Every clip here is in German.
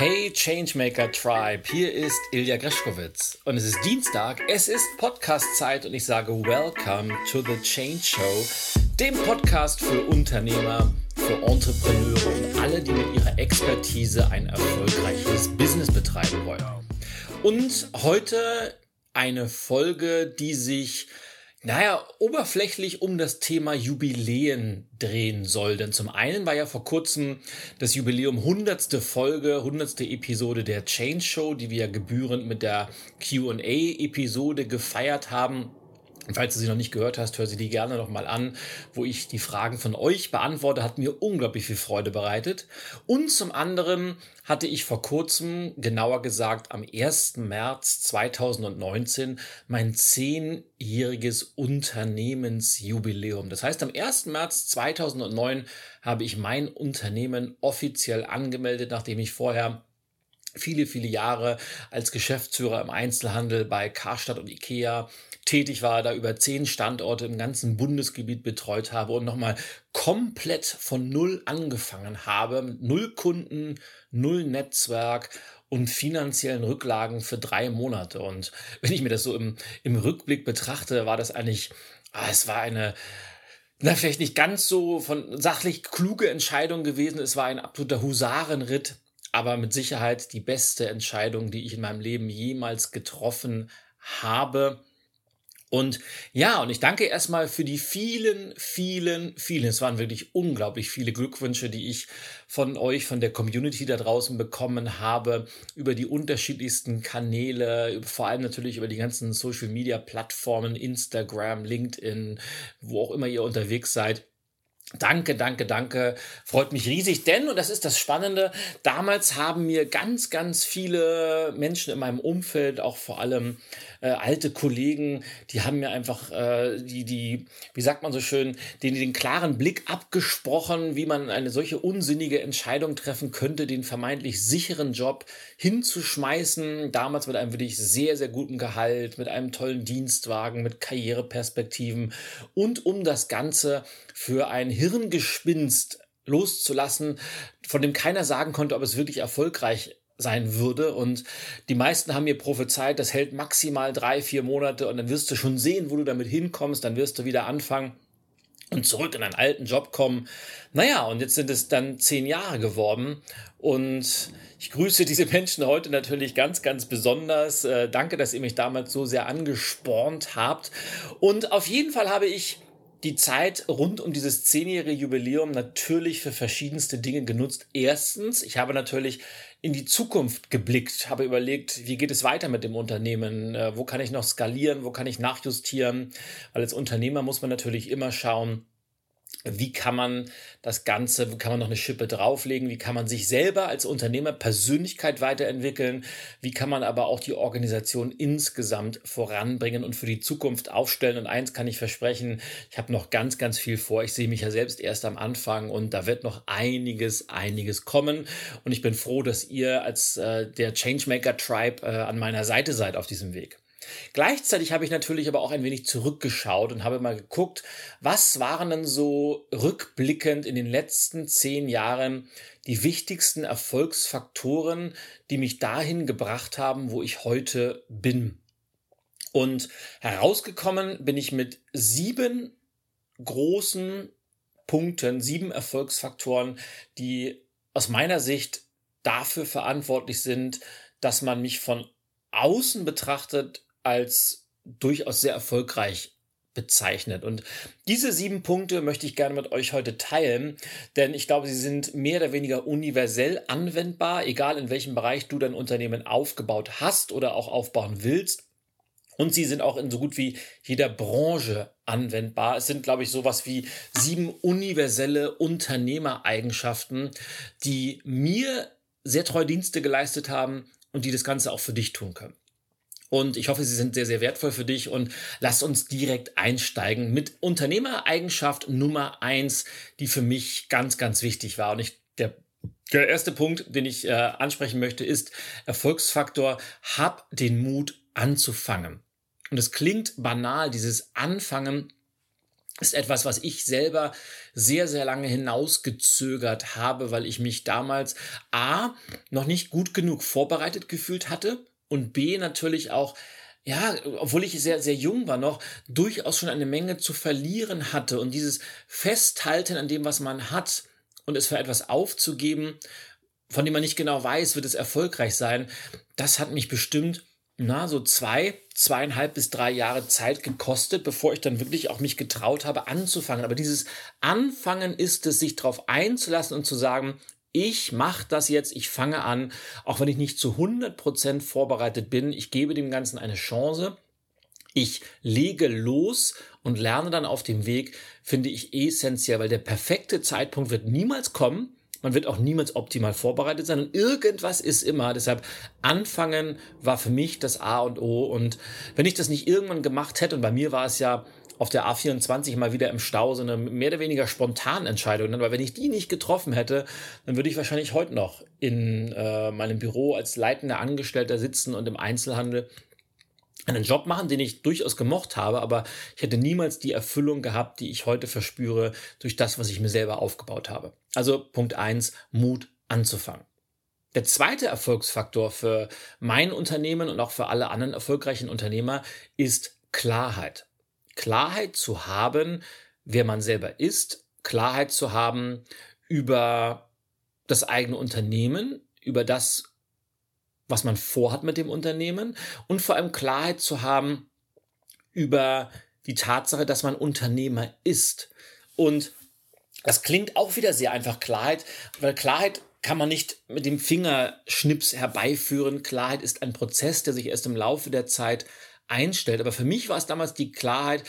Hey Changemaker Tribe, hier ist Ilja Greschkowitz und es ist Dienstag, es ist Podcast-Zeit und ich sage Welcome to the Change Show, dem Podcast für Unternehmer, für Entrepreneure und alle, die mit ihrer Expertise ein erfolgreiches Business betreiben wollen. Und heute eine Folge, die sich naja, oberflächlich um das Thema Jubiläen drehen soll. Denn zum einen war ja vor kurzem das Jubiläum 100. Folge, 100. Episode der Change Show, die wir gebührend mit der Q&A-Episode gefeiert haben. Und falls du sie noch nicht gehört hast, hör sie die gerne noch mal an, wo ich die Fragen von euch beantworte, hat mir unglaublich viel Freude bereitet. Und zum anderen hatte ich vor kurzem, genauer gesagt am 1. März 2019, mein zehnjähriges Unternehmensjubiläum. Das heißt, am 1. März 2009 habe ich mein Unternehmen offiziell angemeldet, nachdem ich vorher viele, viele Jahre als Geschäftsführer im Einzelhandel bei Karstadt und Ikea tätig war, da über zehn Standorte im ganzen Bundesgebiet betreut habe und nochmal komplett von Null angefangen habe, mit Null Kunden, Null Netzwerk und finanziellen Rücklagen für drei Monate. Und wenn ich mir das so im, im Rückblick betrachte, war das eigentlich, ah, es war eine, na, vielleicht nicht ganz so von sachlich kluge Entscheidung gewesen. Es war ein absoluter Husarenritt aber mit Sicherheit die beste Entscheidung, die ich in meinem Leben jemals getroffen habe. Und ja, und ich danke erstmal für die vielen, vielen, vielen, es waren wirklich unglaublich viele Glückwünsche, die ich von euch, von der Community da draußen bekommen habe, über die unterschiedlichsten Kanäle, vor allem natürlich über die ganzen Social Media Plattformen, Instagram, LinkedIn, wo auch immer ihr unterwegs seid. Danke, danke, danke. Freut mich riesig, denn, und das ist das Spannende, damals haben mir ganz, ganz viele Menschen in meinem Umfeld, auch vor allem äh, alte Kollegen, die haben mir einfach äh, die, die, wie sagt man so schön, den, den klaren Blick abgesprochen, wie man eine solche unsinnige Entscheidung treffen könnte, den vermeintlich sicheren Job hinzuschmeißen. Damals mit einem wirklich sehr, sehr guten Gehalt, mit einem tollen Dienstwagen, mit Karriereperspektiven und um das Ganze für ein Hirngespinst loszulassen, von dem keiner sagen konnte, ob es wirklich erfolgreich sein würde. Und die meisten haben mir prophezeit, das hält maximal drei, vier Monate und dann wirst du schon sehen, wo du damit hinkommst, dann wirst du wieder anfangen und zurück in einen alten Job kommen. Naja, und jetzt sind es dann zehn Jahre geworden und ich grüße diese Menschen heute natürlich ganz, ganz besonders. Äh, danke, dass ihr mich damals so sehr angespornt habt. Und auf jeden Fall habe ich die Zeit rund um dieses zehnjährige Jubiläum natürlich für verschiedenste Dinge genutzt. Erstens, ich habe natürlich in die Zukunft geblickt, habe überlegt, wie geht es weiter mit dem Unternehmen, äh, wo kann ich noch skalieren, wo kann ich nachjustieren, weil als Unternehmer muss man natürlich immer schauen, wie kann man das Ganze, wie kann man noch eine Schippe drauflegen, wie kann man sich selber als Unternehmer Persönlichkeit weiterentwickeln, wie kann man aber auch die Organisation insgesamt voranbringen und für die Zukunft aufstellen. Und eins kann ich versprechen, ich habe noch ganz, ganz viel vor. Ich sehe mich ja selbst erst am Anfang und da wird noch einiges, einiges kommen. Und ich bin froh, dass ihr als äh, der Changemaker Tribe äh, an meiner Seite seid auf diesem Weg. Gleichzeitig habe ich natürlich aber auch ein wenig zurückgeschaut und habe mal geguckt, was waren denn so rückblickend in den letzten zehn Jahren die wichtigsten Erfolgsfaktoren, die mich dahin gebracht haben, wo ich heute bin. Und herausgekommen bin ich mit sieben großen Punkten, sieben Erfolgsfaktoren, die aus meiner Sicht dafür verantwortlich sind, dass man mich von außen betrachtet als durchaus sehr erfolgreich bezeichnet. Und diese sieben Punkte möchte ich gerne mit euch heute teilen, denn ich glaube, sie sind mehr oder weniger universell anwendbar, egal in welchem Bereich du dein Unternehmen aufgebaut hast oder auch aufbauen willst. Und sie sind auch in so gut wie jeder Branche anwendbar. Es sind, glaube ich, sowas wie sieben universelle Unternehmereigenschaften, die mir sehr treue Dienste geleistet haben und die das Ganze auch für dich tun können. Und ich hoffe, sie sind sehr, sehr wertvoll für dich und lass uns direkt einsteigen mit Unternehmereigenschaft Nummer eins, die für mich ganz, ganz wichtig war. Und ich, der, der erste Punkt, den ich äh, ansprechen möchte, ist Erfolgsfaktor, hab den Mut anzufangen. Und es klingt banal, dieses Anfangen, ist etwas, was ich selber sehr, sehr lange hinausgezögert habe, weil ich mich damals A, noch nicht gut genug vorbereitet gefühlt hatte und B, natürlich auch ja, obwohl ich sehr, sehr jung war noch, durchaus schon eine Menge zu verlieren hatte und dieses Festhalten an dem, was man hat und es für etwas aufzugeben, von dem man nicht genau weiß, wird es erfolgreich sein, das hat mich bestimmt na, so zwei, zweieinhalb bis drei Jahre Zeit gekostet, bevor ich dann wirklich auch mich getraut habe, anzufangen. Aber dieses Anfangen ist es, sich darauf einzulassen und zu sagen, ich mache das jetzt, ich fange an, auch wenn ich nicht zu 100 Prozent vorbereitet bin, ich gebe dem Ganzen eine Chance. Ich lege los und lerne dann auf dem Weg, finde ich essentiell, weil der perfekte Zeitpunkt wird niemals kommen. Man wird auch niemals optimal vorbereitet sein und irgendwas ist immer. Deshalb anfangen war für mich das A und O. Und wenn ich das nicht irgendwann gemacht hätte, und bei mir war es ja auf der A24 mal wieder im Stau so eine mehr oder weniger spontane Entscheidung, weil wenn ich die nicht getroffen hätte, dann würde ich wahrscheinlich heute noch in äh, meinem Büro als leitender Angestellter sitzen und im Einzelhandel einen Job machen, den ich durchaus gemocht habe, aber ich hätte niemals die Erfüllung gehabt, die ich heute verspüre durch das, was ich mir selber aufgebaut habe. Also Punkt eins: Mut anzufangen. Der zweite Erfolgsfaktor für mein Unternehmen und auch für alle anderen erfolgreichen Unternehmer ist Klarheit. Klarheit zu haben, wer man selber ist, Klarheit zu haben über das eigene Unternehmen, über das, was man vorhat mit dem Unternehmen und vor allem Klarheit zu haben über die Tatsache, dass man Unternehmer ist. Und das klingt auch wieder sehr einfach Klarheit, weil Klarheit kann man nicht mit dem Fingerschnips herbeiführen. Klarheit ist ein Prozess, der sich erst im Laufe der Zeit einstellt. Aber für mich war es damals die Klarheit,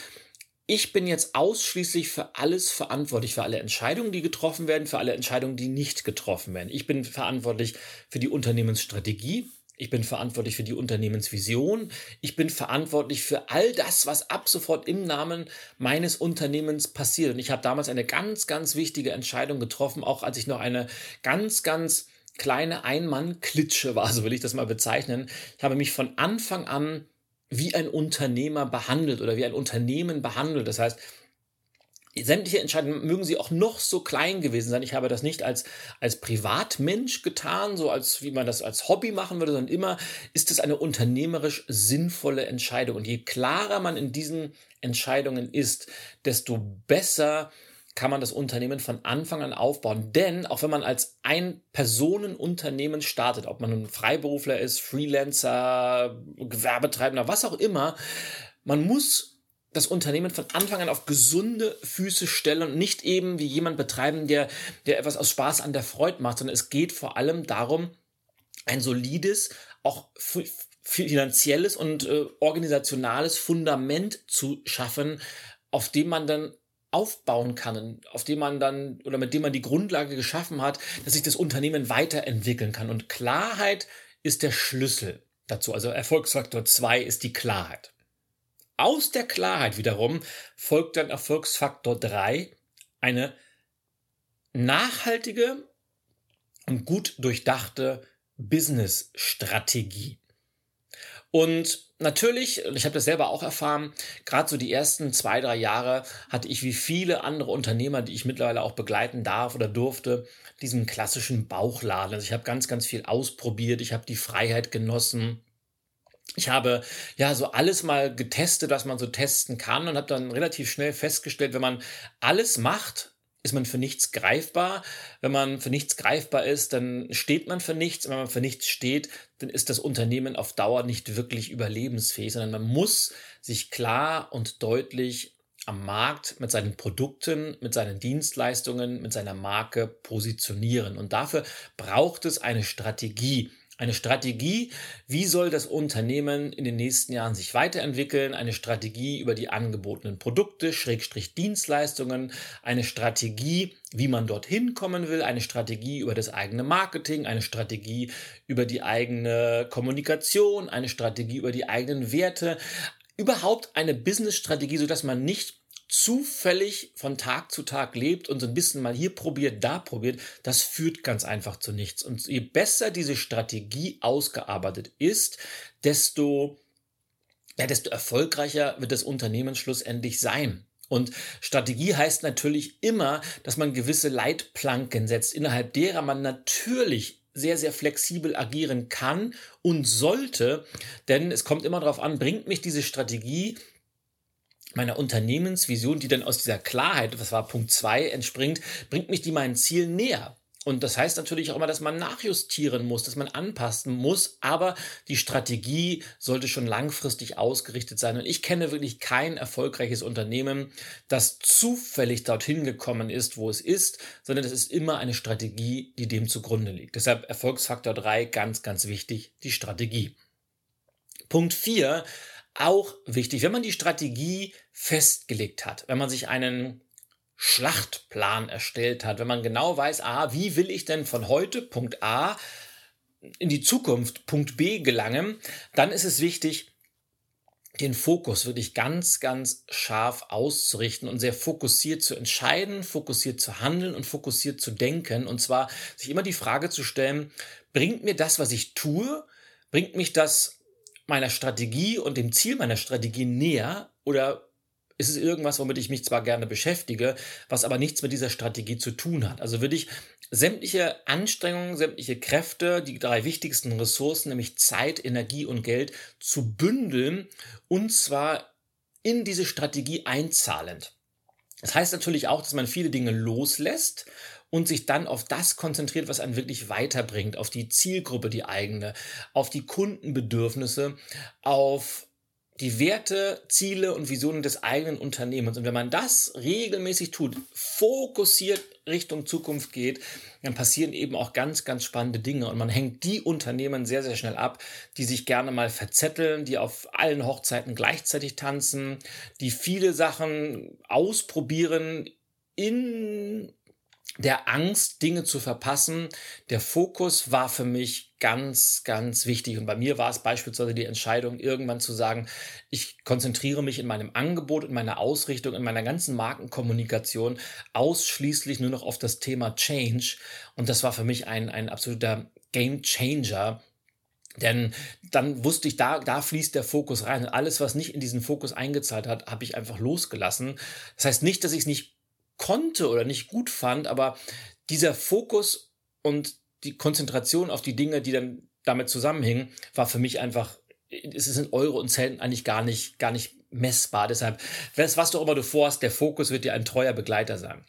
ich bin jetzt ausschließlich für alles verantwortlich, für alle Entscheidungen, die getroffen werden, für alle Entscheidungen, die nicht getroffen werden. Ich bin verantwortlich für die Unternehmensstrategie. Ich bin verantwortlich für die Unternehmensvision. Ich bin verantwortlich für all das, was ab sofort im Namen meines Unternehmens passiert. Und ich habe damals eine ganz, ganz wichtige Entscheidung getroffen, auch als ich noch eine ganz, ganz kleine Ein-Mann-Klitsche war, so will ich das mal bezeichnen. Ich habe mich von Anfang an wie ein Unternehmer behandelt oder wie ein Unternehmen behandelt. Das heißt, sämtliche Entscheidungen mögen sie auch noch so klein gewesen sein. Ich habe das nicht als, als Privatmensch getan, so als wie man das als Hobby machen würde, sondern immer ist es eine unternehmerisch sinnvolle Entscheidung. Und je klarer man in diesen Entscheidungen ist, desto besser kann man das Unternehmen von Anfang an aufbauen. Denn auch wenn man als Ein-Personen-Unternehmen startet, ob man nun Freiberufler ist, Freelancer, Gewerbetreibender, was auch immer, man muss das Unternehmen von Anfang an auf gesunde Füße stellen und nicht eben wie jemand betreiben, der, der etwas aus Spaß an der Freude macht, sondern es geht vor allem darum, ein solides, auch finanzielles und äh, organisationales Fundament zu schaffen, auf dem man dann aufbauen kann, auf dem man dann oder mit dem man die Grundlage geschaffen hat, dass sich das Unternehmen weiterentwickeln kann. Und Klarheit ist der Schlüssel dazu. Also Erfolgsfaktor 2 ist die Klarheit. Aus der Klarheit wiederum folgt dann Erfolgsfaktor 3 eine nachhaltige und gut durchdachte Business-Strategie. Und natürlich, ich habe das selber auch erfahren, gerade so die ersten zwei, drei Jahre hatte ich wie viele andere Unternehmer, die ich mittlerweile auch begleiten darf oder durfte, diesen klassischen Bauchladen. Also ich habe ganz, ganz viel ausprobiert, ich habe die Freiheit genossen. Ich habe ja so alles mal getestet, was man so testen kann und habe dann relativ schnell festgestellt, wenn man alles macht, ist man für nichts greifbar. Wenn man für nichts greifbar ist, dann steht man für nichts. Und wenn man für nichts steht, dann ist das Unternehmen auf Dauer nicht wirklich überlebensfähig, sondern man muss sich klar und deutlich am Markt mit seinen Produkten, mit seinen Dienstleistungen, mit seiner Marke positionieren. Und dafür braucht es eine Strategie. Eine Strategie, wie soll das Unternehmen in den nächsten Jahren sich weiterentwickeln, eine Strategie über die angebotenen Produkte, Schrägstrich Dienstleistungen, eine Strategie, wie man dorthin kommen will, eine Strategie über das eigene Marketing, eine Strategie über die eigene Kommunikation, eine Strategie über die eigenen Werte, überhaupt eine Business-Strategie, sodass man nicht zufällig von Tag zu Tag lebt und so ein bisschen mal hier probiert, da probiert, das führt ganz einfach zu nichts. Und je besser diese Strategie ausgearbeitet ist, desto, ja, desto erfolgreicher wird das Unternehmen schlussendlich sein. Und Strategie heißt natürlich immer, dass man gewisse Leitplanken setzt, innerhalb derer man natürlich sehr, sehr flexibel agieren kann und sollte. Denn es kommt immer darauf an, bringt mich diese Strategie meiner Unternehmensvision, die dann aus dieser Klarheit, was war Punkt zwei entspringt, bringt mich die meinen Zielen näher. Und das heißt natürlich auch immer, dass man nachjustieren muss, dass man anpassen muss, aber die Strategie sollte schon langfristig ausgerichtet sein. Und ich kenne wirklich kein erfolgreiches Unternehmen, das zufällig dorthin gekommen ist, wo es ist, sondern es ist immer eine Strategie, die dem zugrunde liegt. Deshalb Erfolgsfaktor drei ganz, ganz wichtig, die Strategie. Punkt vier auch wichtig, wenn man die Strategie festgelegt hat, wenn man sich einen Schlachtplan erstellt hat, wenn man genau weiß, ah, wie will ich denn von heute Punkt A in die Zukunft Punkt B gelangen, dann ist es wichtig, den Fokus wirklich ganz, ganz scharf auszurichten und sehr fokussiert zu entscheiden, fokussiert zu handeln und fokussiert zu denken. Und zwar sich immer die Frage zu stellen, bringt mir das, was ich tue, bringt mich das meiner Strategie und dem Ziel meiner Strategie näher oder ist es irgendwas, womit ich mich zwar gerne beschäftige, was aber nichts mit dieser Strategie zu tun hat. Also würde ich sämtliche Anstrengungen, sämtliche Kräfte, die drei wichtigsten Ressourcen, nämlich Zeit, Energie und Geld, zu bündeln und zwar in diese Strategie einzahlend. Das heißt natürlich auch, dass man viele Dinge loslässt und sich dann auf das konzentriert, was einen wirklich weiterbringt, auf die Zielgruppe, die eigene, auf die Kundenbedürfnisse, auf die Werte, Ziele und Visionen des eigenen Unternehmens. Und wenn man das regelmäßig tut, fokussiert Richtung Zukunft geht, dann passieren eben auch ganz, ganz spannende Dinge. Und man hängt die Unternehmen sehr, sehr schnell ab, die sich gerne mal verzetteln, die auf allen Hochzeiten gleichzeitig tanzen, die viele Sachen ausprobieren in der Angst, Dinge zu verpassen. Der Fokus war für mich ganz, ganz wichtig. Und bei mir war es beispielsweise die Entscheidung, irgendwann zu sagen, ich konzentriere mich in meinem Angebot, in meiner Ausrichtung, in meiner ganzen Markenkommunikation ausschließlich nur noch auf das Thema Change. Und das war für mich ein, ein absoluter Game Changer. Denn dann wusste ich, da, da fließt der Fokus rein. Und alles, was nicht in diesen Fokus eingezahlt hat, habe ich einfach losgelassen. Das heißt nicht, dass ich es nicht konnte oder nicht gut fand, aber dieser Fokus und die Konzentration auf die Dinge, die dann damit zusammenhingen, war für mich einfach, es ist in Euro und Cent eigentlich gar nicht, gar nicht messbar. Deshalb, was, was du auch immer du vorhast, der Fokus wird dir ein treuer Begleiter sein.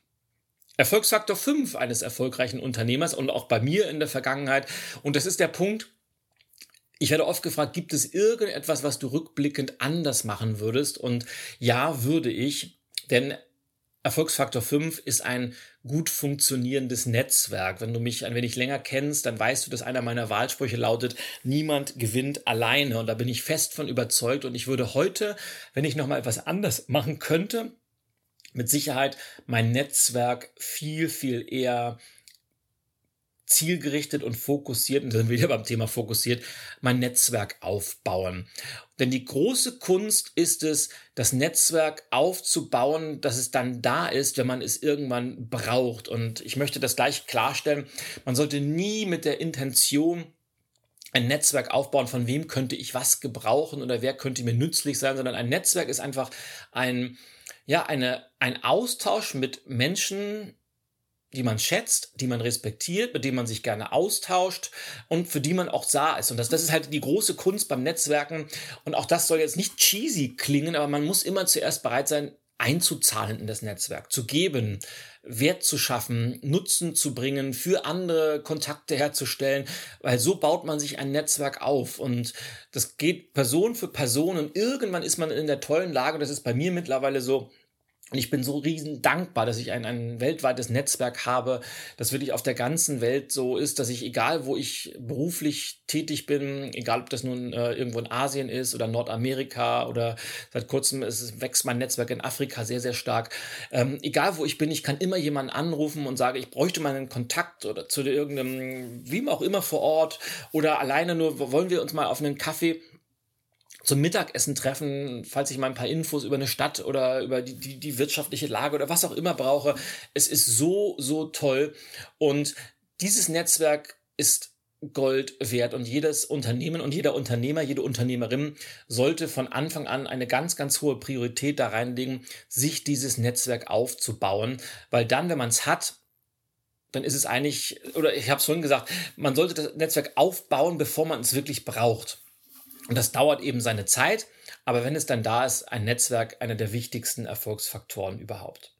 Erfolgsfaktor 5 eines erfolgreichen Unternehmers und auch bei mir in der Vergangenheit. Und das ist der Punkt, ich werde oft gefragt, gibt es irgendetwas, was du rückblickend anders machen würdest? Und ja, würde ich. Denn Erfolgsfaktor 5 ist ein gut funktionierendes Netzwerk. Wenn du mich ein wenig länger kennst, dann weißt du, dass einer meiner Wahlsprüche lautet, niemand gewinnt alleine. Und da bin ich fest von überzeugt. Und ich würde heute, wenn ich nochmal etwas anders machen könnte, mit Sicherheit mein Netzwerk viel, viel eher zielgerichtet und fokussiert, und dann wieder beim Thema fokussiert, mein Netzwerk aufbauen. Denn die große Kunst ist es, das Netzwerk aufzubauen, dass es dann da ist, wenn man es irgendwann braucht. Und ich möchte das gleich klarstellen. Man sollte nie mit der Intention ein Netzwerk aufbauen, von wem könnte ich was gebrauchen oder wer könnte mir nützlich sein, sondern ein Netzwerk ist einfach ein, ja, eine, ein Austausch mit Menschen, die man schätzt, die man respektiert, mit denen man sich gerne austauscht und für die man auch sah ist. Und das, das ist halt die große Kunst beim Netzwerken. Und auch das soll jetzt nicht cheesy klingen, aber man muss immer zuerst bereit sein, einzuzahlen in das Netzwerk, zu geben, Wert zu schaffen, Nutzen zu bringen, für andere Kontakte herzustellen, weil so baut man sich ein Netzwerk auf und das geht Person für Person und irgendwann ist man in der tollen Lage, das ist bei mir mittlerweile so, und ich bin so riesen dankbar, dass ich ein, ein weltweites Netzwerk habe, das wirklich auf der ganzen Welt so ist, dass ich, egal wo ich beruflich tätig bin, egal ob das nun äh, irgendwo in Asien ist oder Nordamerika oder seit kurzem ist, wächst mein Netzwerk in Afrika sehr, sehr stark. Ähm, egal wo ich bin, ich kann immer jemanden anrufen und sage, ich bräuchte mal einen Kontakt oder zu irgendeinem, wie auch immer vor Ort oder alleine nur, wollen wir uns mal auf einen Kaffee zum Mittagessen treffen, falls ich mal ein paar Infos über eine Stadt oder über die, die, die wirtschaftliche Lage oder was auch immer brauche. Es ist so, so toll. Und dieses Netzwerk ist Gold wert und jedes Unternehmen und jeder Unternehmer, jede Unternehmerin sollte von Anfang an eine ganz, ganz hohe Priorität da reinlegen, sich dieses Netzwerk aufzubauen, weil dann, wenn man es hat, dann ist es eigentlich, oder ich habe es vorhin gesagt, man sollte das Netzwerk aufbauen, bevor man es wirklich braucht. Und das dauert eben seine Zeit, aber wenn es dann da ist, ein Netzwerk einer der wichtigsten Erfolgsfaktoren überhaupt.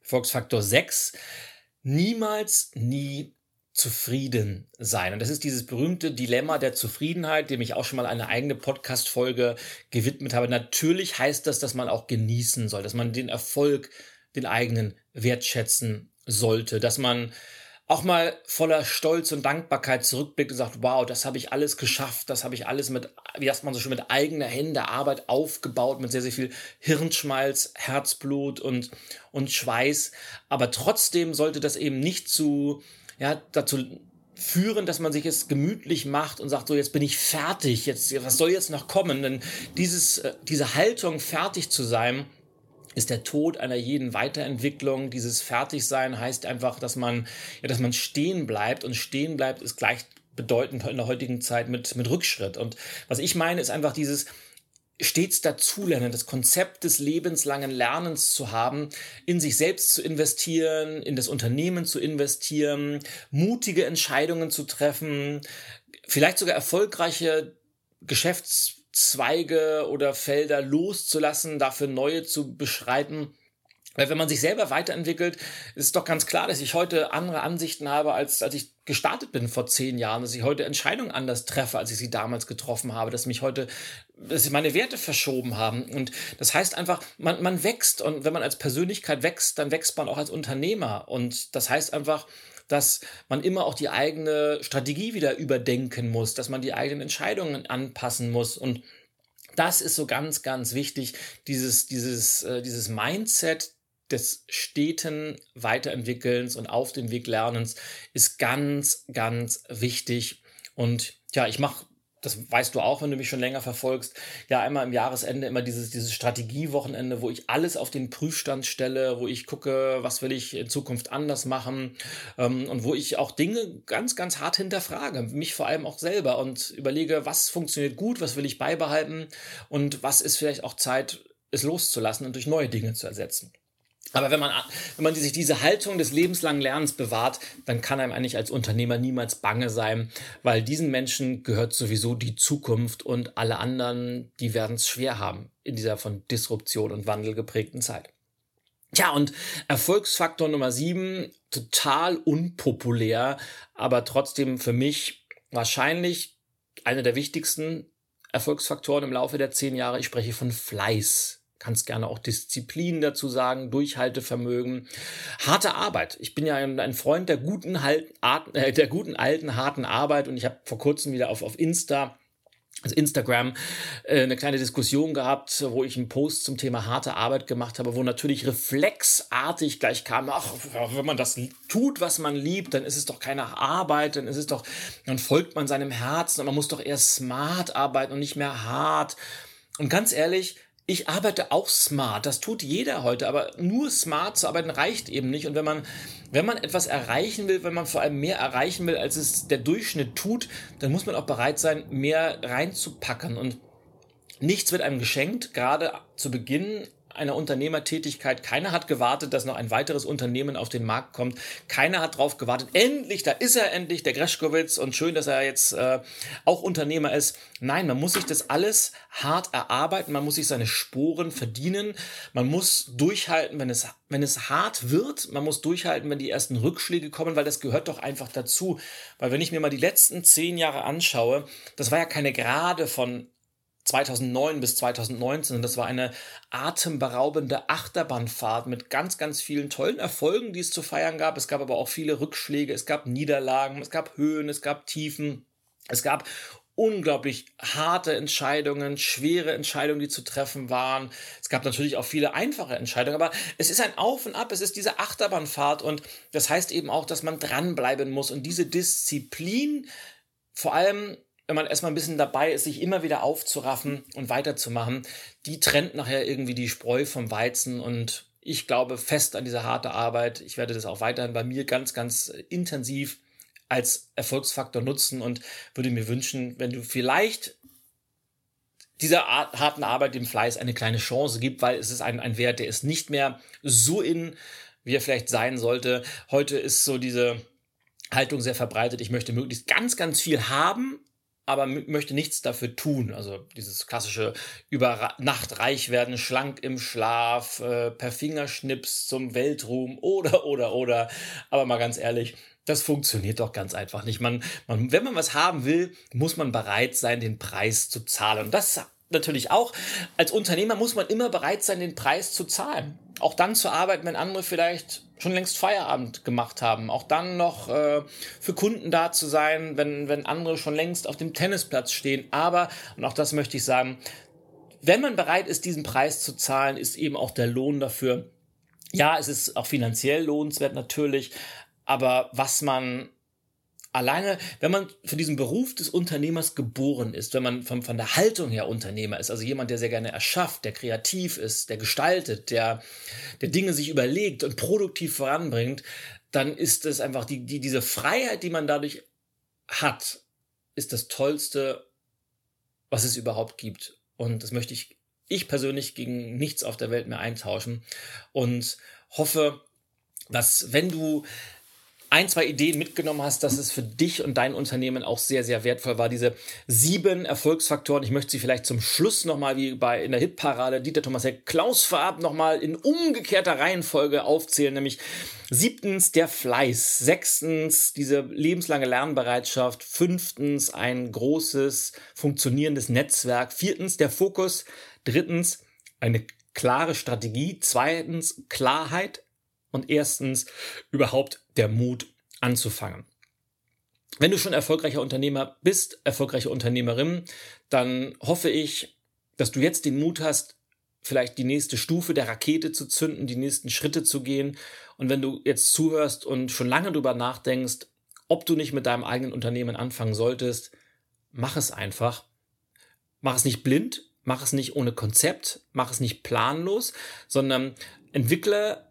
Erfolgsfaktor 6, niemals, nie zufrieden sein. Und das ist dieses berühmte Dilemma der Zufriedenheit, dem ich auch schon mal eine eigene Podcast-Folge gewidmet habe. Natürlich heißt das, dass man auch genießen soll, dass man den Erfolg, den eigenen wertschätzen sollte, dass man auch mal voller Stolz und Dankbarkeit zurückblickt und sagt, wow, das habe ich alles geschafft, das habe ich alles mit, wie heißt man so schon, mit eigener Hände Arbeit aufgebaut, mit sehr, sehr viel Hirnschmalz, Herzblut und, und Schweiß. Aber trotzdem sollte das eben nicht zu, ja, dazu führen, dass man sich es gemütlich macht und sagt, so jetzt bin ich fertig, jetzt, was soll jetzt noch kommen? Denn dieses, äh, diese Haltung, fertig zu sein, ist der Tod einer jeden Weiterentwicklung. Dieses Fertigsein heißt einfach, dass man, ja, dass man stehen bleibt und stehen bleibt ist gleichbedeutend in der heutigen Zeit mit, mit Rückschritt. Und was ich meine, ist einfach dieses, stets dazulernen, das Konzept des lebenslangen Lernens zu haben, in sich selbst zu investieren, in das Unternehmen zu investieren, mutige Entscheidungen zu treffen, vielleicht sogar erfolgreiche Geschäfts Zweige oder Felder loszulassen, dafür neue zu beschreiten. Weil wenn man sich selber weiterentwickelt, ist doch ganz klar, dass ich heute andere Ansichten habe, als als ich gestartet bin vor zehn Jahren, dass ich heute Entscheidungen anders treffe, als ich sie damals getroffen habe, dass mich heute, dass sich meine Werte verschoben haben. Und das heißt einfach, man, man wächst und wenn man als Persönlichkeit wächst, dann wächst man auch als Unternehmer. Und das heißt einfach, dass man immer auch die eigene Strategie wieder überdenken muss, dass man die eigenen Entscheidungen anpassen muss und das ist so ganz, ganz wichtig, dieses, dieses, äh, dieses Mindset des steten Weiterentwickelns und auf den Weg Lernens ist ganz, ganz wichtig. Und ja, ich mache das weißt du auch, wenn du mich schon länger verfolgst, ja einmal im Jahresende immer dieses, dieses Strategiewochenende, wo ich alles auf den Prüfstand stelle, wo ich gucke, was will ich in Zukunft anders machen ähm, und wo ich auch Dinge ganz, ganz hart hinterfrage, mich vor allem auch selber und überlege, was funktioniert gut, was will ich beibehalten und was ist vielleicht auch Zeit, es loszulassen und durch neue Dinge zu ersetzen. Aber wenn man, wenn man sich diese Haltung des lebenslangen Lernens bewahrt, dann kann einem eigentlich als Unternehmer niemals bange sein, weil diesen Menschen gehört sowieso die Zukunft und alle anderen, die werden es schwer haben in dieser von Disruption und Wandel geprägten Zeit. Tja, und Erfolgsfaktor Nummer sieben, total unpopulär, aber trotzdem für mich wahrscheinlich einer der wichtigsten Erfolgsfaktoren im Laufe der zehn Jahre. Ich spreche von Fleiß kannst gerne auch Disziplin dazu sagen, Durchhaltevermögen, harte Arbeit. Ich bin ja ein Freund der guten, äh, der guten alten, harten Arbeit und ich habe vor kurzem wieder auf, auf Insta also Instagram äh, eine kleine Diskussion gehabt, wo ich einen Post zum Thema harte Arbeit gemacht habe, wo natürlich reflexartig gleich kam, ach, wenn man das tut, was man liebt, dann ist es doch keine Arbeit, dann ist es doch, dann folgt man seinem Herzen und man muss doch eher smart arbeiten und nicht mehr hart. Und ganz ehrlich, ich arbeite auch smart. Das tut jeder heute, aber nur smart zu arbeiten reicht eben nicht. Und wenn man, wenn man etwas erreichen will, wenn man vor allem mehr erreichen will, als es der Durchschnitt tut, dann muss man auch bereit sein, mehr reinzupacken. Und nichts wird einem geschenkt. Gerade zu Beginn einer Unternehmertätigkeit. Keiner hat gewartet, dass noch ein weiteres Unternehmen auf den Markt kommt. Keiner hat drauf gewartet. Endlich, da ist er endlich, der Greschkowitz. Und schön, dass er jetzt äh, auch Unternehmer ist. Nein, man muss sich das alles hart erarbeiten. Man muss sich seine Sporen verdienen. Man muss durchhalten, wenn es, wenn es hart wird. Man muss durchhalten, wenn die ersten Rückschläge kommen, weil das gehört doch einfach dazu. Weil wenn ich mir mal die letzten zehn Jahre anschaue, das war ja keine Gerade von 2009 bis 2019. Und das war eine atemberaubende Achterbahnfahrt mit ganz, ganz vielen tollen Erfolgen, die es zu feiern gab. Es gab aber auch viele Rückschläge, es gab Niederlagen, es gab Höhen, es gab Tiefen. Es gab unglaublich harte Entscheidungen, schwere Entscheidungen, die zu treffen waren. Es gab natürlich auch viele einfache Entscheidungen, aber es ist ein Auf und Ab, es ist diese Achterbahnfahrt und das heißt eben auch, dass man dranbleiben muss und diese Disziplin vor allem wenn man erstmal ein bisschen dabei ist, sich immer wieder aufzuraffen und weiterzumachen, die trennt nachher irgendwie die Spreu vom Weizen und ich glaube fest an diese harte Arbeit. Ich werde das auch weiterhin bei mir ganz, ganz intensiv als Erfolgsfaktor nutzen und würde mir wünschen, wenn du vielleicht dieser Art, harten Arbeit, dem Fleiß, eine kleine Chance gibt, weil es ist ein, ein Wert, der ist nicht mehr so in, wie er vielleicht sein sollte. Heute ist so diese Haltung sehr verbreitet. Ich möchte möglichst ganz, ganz viel haben, aber möchte nichts dafür tun. Also dieses klassische über Nacht reich werden, schlank im Schlaf, äh, per Fingerschnips zum Weltruhm oder, oder, oder. Aber mal ganz ehrlich, das funktioniert doch ganz einfach nicht. Man, man, wenn man was haben will, muss man bereit sein, den Preis zu zahlen. Und das natürlich auch. Als Unternehmer muss man immer bereit sein, den Preis zu zahlen. Auch dann zu arbeiten, wenn andere vielleicht schon längst Feierabend gemacht haben. Auch dann noch äh, für Kunden da zu sein, wenn, wenn andere schon längst auf dem Tennisplatz stehen. Aber, und auch das möchte ich sagen, wenn man bereit ist, diesen Preis zu zahlen, ist eben auch der Lohn dafür. Ja, es ist auch finanziell lohnenswert natürlich, aber was man alleine, wenn man für diesen Beruf des Unternehmers geboren ist, wenn man von, von der Haltung her Unternehmer ist, also jemand, der sehr gerne erschafft, der kreativ ist, der gestaltet, der, der Dinge sich überlegt und produktiv voranbringt, dann ist es einfach die, die, diese Freiheit, die man dadurch hat, ist das Tollste, was es überhaupt gibt. Und das möchte ich, ich persönlich gegen nichts auf der Welt mehr eintauschen und hoffe, dass wenn du ein, zwei Ideen mitgenommen hast, dass es für dich und dein Unternehmen auch sehr, sehr wertvoll war. Diese sieben Erfolgsfaktoren. Ich möchte sie vielleicht zum Schluss nochmal wie bei in der Hitparade Dieter Thomas Heck, Klaus Verab nochmal in umgekehrter Reihenfolge aufzählen. Nämlich siebtens der Fleiß. Sechstens diese lebenslange Lernbereitschaft. Fünftens ein großes funktionierendes Netzwerk. Viertens der Fokus. Drittens eine klare Strategie. Zweitens Klarheit und erstens überhaupt der Mut anzufangen. Wenn du schon erfolgreicher Unternehmer bist, erfolgreiche Unternehmerin, dann hoffe ich, dass du jetzt den Mut hast, vielleicht die nächste Stufe der Rakete zu zünden, die nächsten Schritte zu gehen. Und wenn du jetzt zuhörst und schon lange darüber nachdenkst, ob du nicht mit deinem eigenen Unternehmen anfangen solltest, mach es einfach. Mach es nicht blind, mach es nicht ohne Konzept, mach es nicht planlos, sondern entwickle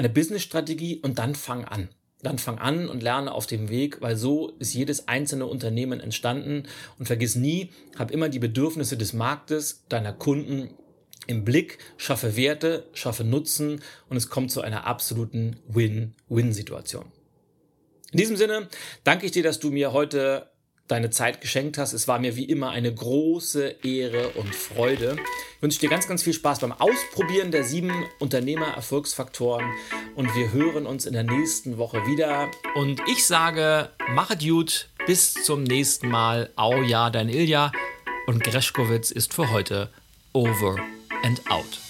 eine Business-Strategie und dann fang an. Dann fang an und lerne auf dem Weg, weil so ist jedes einzelne Unternehmen entstanden. Und vergiss nie, hab immer die Bedürfnisse des Marktes, deiner Kunden im Blick, schaffe Werte, schaffe Nutzen und es kommt zu einer absoluten Win-Win-Situation. In diesem Sinne danke ich dir, dass du mir heute deine Zeit geschenkt hast. Es war mir wie immer eine große Ehre und Freude. Ich wünsche dir ganz, ganz viel Spaß beim Ausprobieren der sieben Unternehmer-Erfolgsfaktoren und wir hören uns in der nächsten Woche wieder. Und ich sage, machet gut, bis zum nächsten Mal. Au ja, dein Ilja. Und Greschkowitz ist für heute over and out.